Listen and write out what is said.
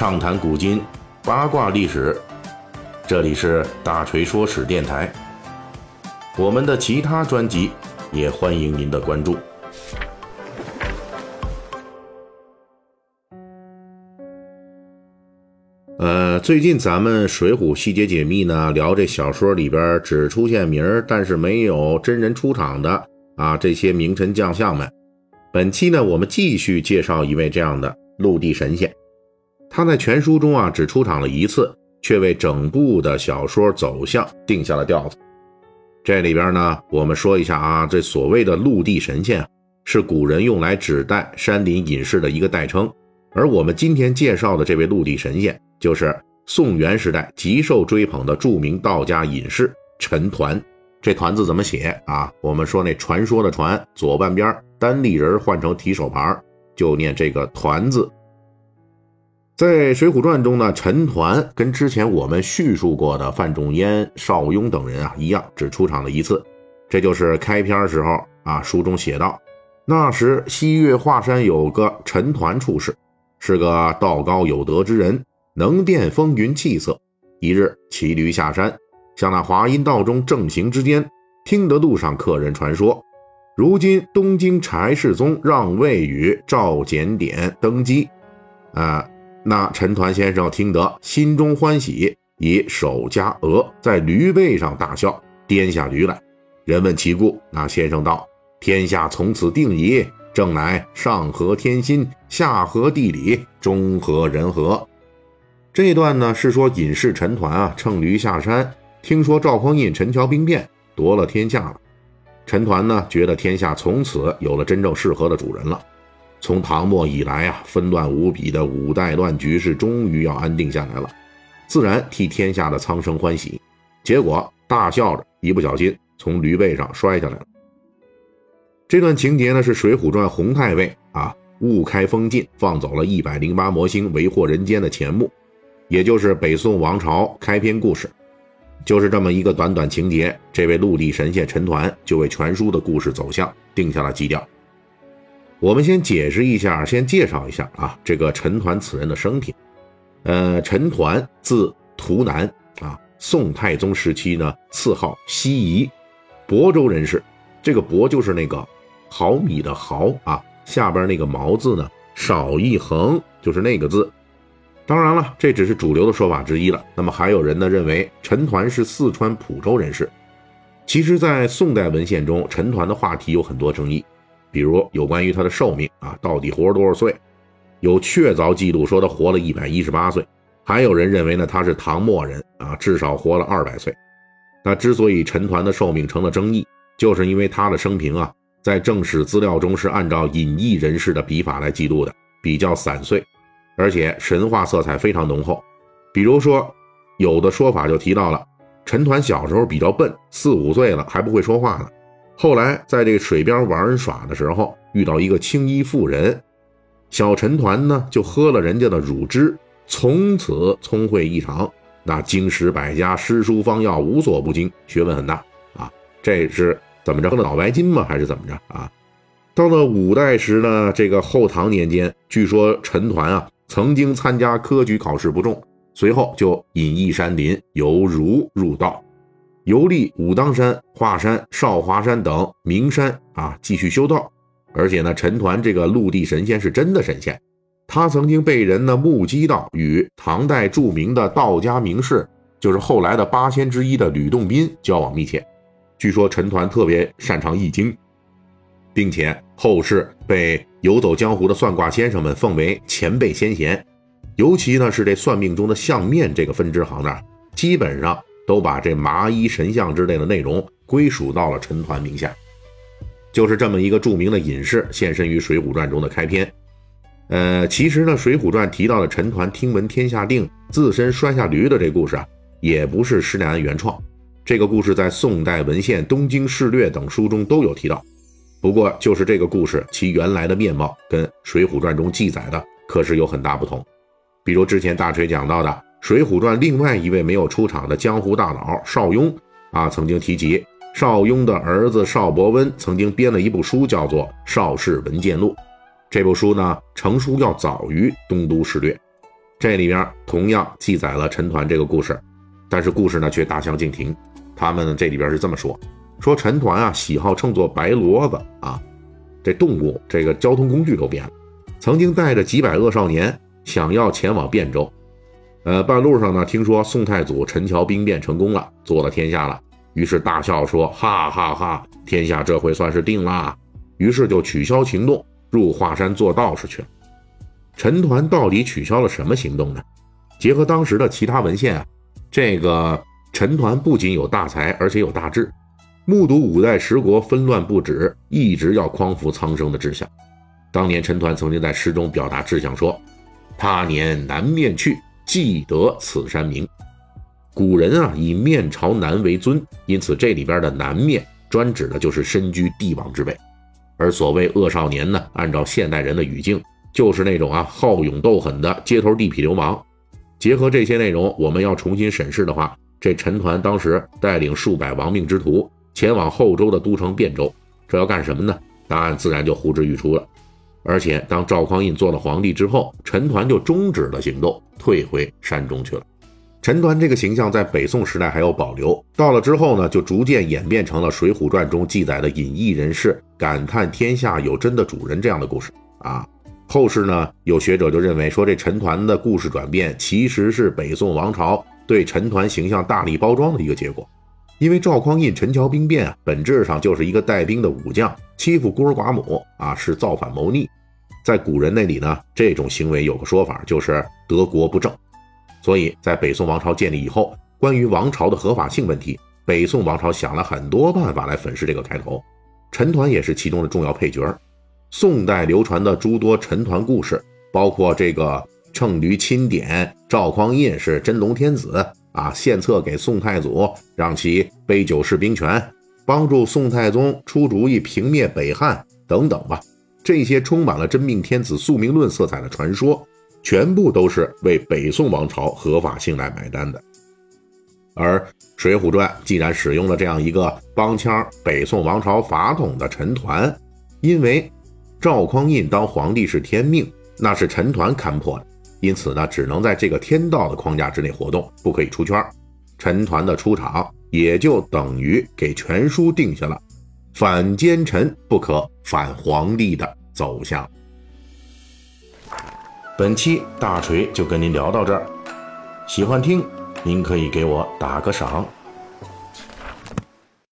畅谈古今，八卦历史。这里是大锤说史电台。我们的其他专辑也欢迎您的关注。呃，最近咱们《水浒细节解密》呢，聊这小说里边只出现名儿，但是没有真人出场的啊，这些名臣将相们。本期呢，我们继续介绍一位这样的陆地神仙。他在全书中啊只出场了一次，却为整部的小说走向定下了调子。这里边呢，我们说一下啊，这所谓的陆地神仙，是古人用来指代山林隐士的一个代称。而我们今天介绍的这位陆地神仙。就是宋元时代极受追捧的著名道家隐士陈抟。这“抟”字怎么写啊？我们说那传说的“传”，左半边单立人换成提手旁，就念这个“抟”字。在《水浒传》中呢，陈抟跟之前我们叙述过的范仲淹、邵雍等人啊一样，只出场了一次。这就是开篇时候啊，书中写道：那时西岳华山有个陈抟处士，是个道高有德之人。能辨风云气色。一日骑驴下山，向那华阴道中正行之间，听得路上客人传说，如今东京柴世宗让位与赵简典登基。啊，那陈抟先生听得心中欢喜，以手夹额，在驴背上大笑，颠下驴来。人问其故，那先生道：“天下从此定矣，正乃上合天心，下合地理，中合人和。”这段呢是说隐士陈抟啊乘驴下山，听说赵匡胤陈桥兵变夺了天下了。陈抟呢觉得天下从此有了真正适合的主人了。从唐末以来啊纷乱无比的五代乱局势终于要安定下来了，自然替天下的苍生欢喜。结果大笑着一不小心从驴背上摔下来了。这段情节呢是《水浒传》洪太尉啊误开封禁放走了一百零八魔星为祸人间的前幕。也就是北宋王朝开篇故事，就是这么一个短短情节，这位陆地神仙陈抟就为全书的故事走向定下了基调。我们先解释一下，先介绍一下啊，这个陈抟此人的生平。呃，陈抟字图南啊，宋太宗时期呢，赐号西夷，亳州人士。这个亳就是那个毫米的毫啊，下边那个毛字呢少一横，就是那个字。当然了，这只是主流的说法之一了。那么还有人呢认为陈抟是四川蒲州人士。其实，在宋代文献中，陈抟的话题有很多争议，比如有关于他的寿命啊，到底活了多少岁？有确凿记录说他活了一百一十八岁，还有人认为呢他是唐末人啊，至少活了二百岁。那之所以陈抟的寿命成了争议，就是因为他的生平啊，在正史资料中是按照隐逸人士的笔法来记录的，比较散碎。而且神话色彩非常浓厚，比如说，有的说法就提到了陈抟小时候比较笨，四五岁了还不会说话呢。后来在这个水边玩耍的时候，遇到一个青衣妇人，小陈抟呢就喝了人家的乳汁，从此聪慧异常，那经史百家、诗书方药无所不精，学问很大啊。这是怎么着喝了脑白金吗？还是怎么着啊？到了五代时呢，这个后唐年间，据说陈抟啊。曾经参加科举考试不中，随后就隐逸山林，由儒入道，游历武当山、华山、少华山等名山啊，继续修道。而且呢，陈抟这个陆地神仙是真的神仙，他曾经被人呢目击到与唐代著名的道家名士，就是后来的八仙之一的吕洞宾交往密切。据说陈抟特别擅长易经。并且后世被游走江湖的算卦先生们奉为前辈先贤，尤其呢是这算命中的相面这个分支行呢，基本上都把这麻衣神相之类的内容归属到了陈抟名下。就是这么一个著名的隐士现身于《水浒传》中的开篇。呃，其实呢，《水浒传》提到的陈抟听闻天下定，自身摔下驴的这故事啊，也不是施耐庵原创。这个故事在宋代文献《东京事略》等书中都有提到。不过，就是这个故事，其原来的面貌跟《水浒传》中记载的可是有很大不同。比如之前大锤讲到的《水浒传》另外一位没有出场的江湖大佬邵雍啊，曾经提及邵雍的儿子邵伯温曾经编了一部书，叫做《邵氏文鉴录》。这部书呢，成书要早于《东都事略》。这里边同样记载了陈抟这个故事，但是故事呢却大相径庭。他们这里边是这么说：说陈抟啊，喜好乘坐白骡子啊，这动物这个交通工具都变了。曾经带着几百恶少年，想要前往汴州。呃，半路上呢，听说宋太祖陈桥兵变成功了，做了天下了，于是大笑说：“哈哈哈，天下这回算是定啦。”于是就取消行动，入华山做道士去了。陈抟到底取消了什么行动呢？结合当时的其他文献啊，这个陈抟不仅有大才，而且有大志，目睹五代十国纷乱不止，一直要匡扶苍生的志向。当年陈抟曾经在诗中表达志向说：“他年南面去。”记得此山名，古人啊以面朝南为尊，因此这里边的南面专指的就是身居帝王之位。而所谓恶少年呢，按照现代人的语境，就是那种啊好勇斗狠的街头地痞流氓。结合这些内容，我们要重新审视的话，这陈抟当时带领数百亡命之徒前往后周的都城汴州，这要干什么呢？答案自然就呼之欲出了。而且，当赵匡胤做了皇帝之后，陈抟就终止了行动，退回山中去了。陈抟这个形象在北宋时代还有保留，到了之后呢，就逐渐演变成了《水浒传》中记载的隐逸人士感叹天下有真的主人这样的故事啊。后世呢，有学者就认为说，这陈抟的故事转变其实是北宋王朝对陈抟形象大力包装的一个结果。因为赵匡胤陈桥兵变啊，本质上就是一个带兵的武将欺负孤儿寡母啊，是造反谋逆。在古人那里呢，这种行为有个说法，就是得国不正。所以在北宋王朝建立以后，关于王朝的合法性问题，北宋王朝想了很多办法来粉饰这个开头。陈抟也是其中的重要配角。宋代流传的诸多陈抟故事，包括这个乘驴钦点，赵匡胤是真龙天子。啊，献策给宋太祖，让其杯酒释兵权，帮助宋太宗出主意平灭北汉等等吧。这些充满了真命天子宿命论色彩的传说，全部都是为北宋王朝合法性来买单的。而《水浒传》既然使用了这样一个帮腔北宋王朝法统的陈抟，因为赵匡胤当皇帝是天命，那是陈抟看破的。因此呢，只能在这个天道的框架之内活动，不可以出圈。陈团的出场也就等于给全书定下了反奸臣不可反皇帝的走向。本期大锤就跟您聊到这儿，喜欢听您可以给我打个赏。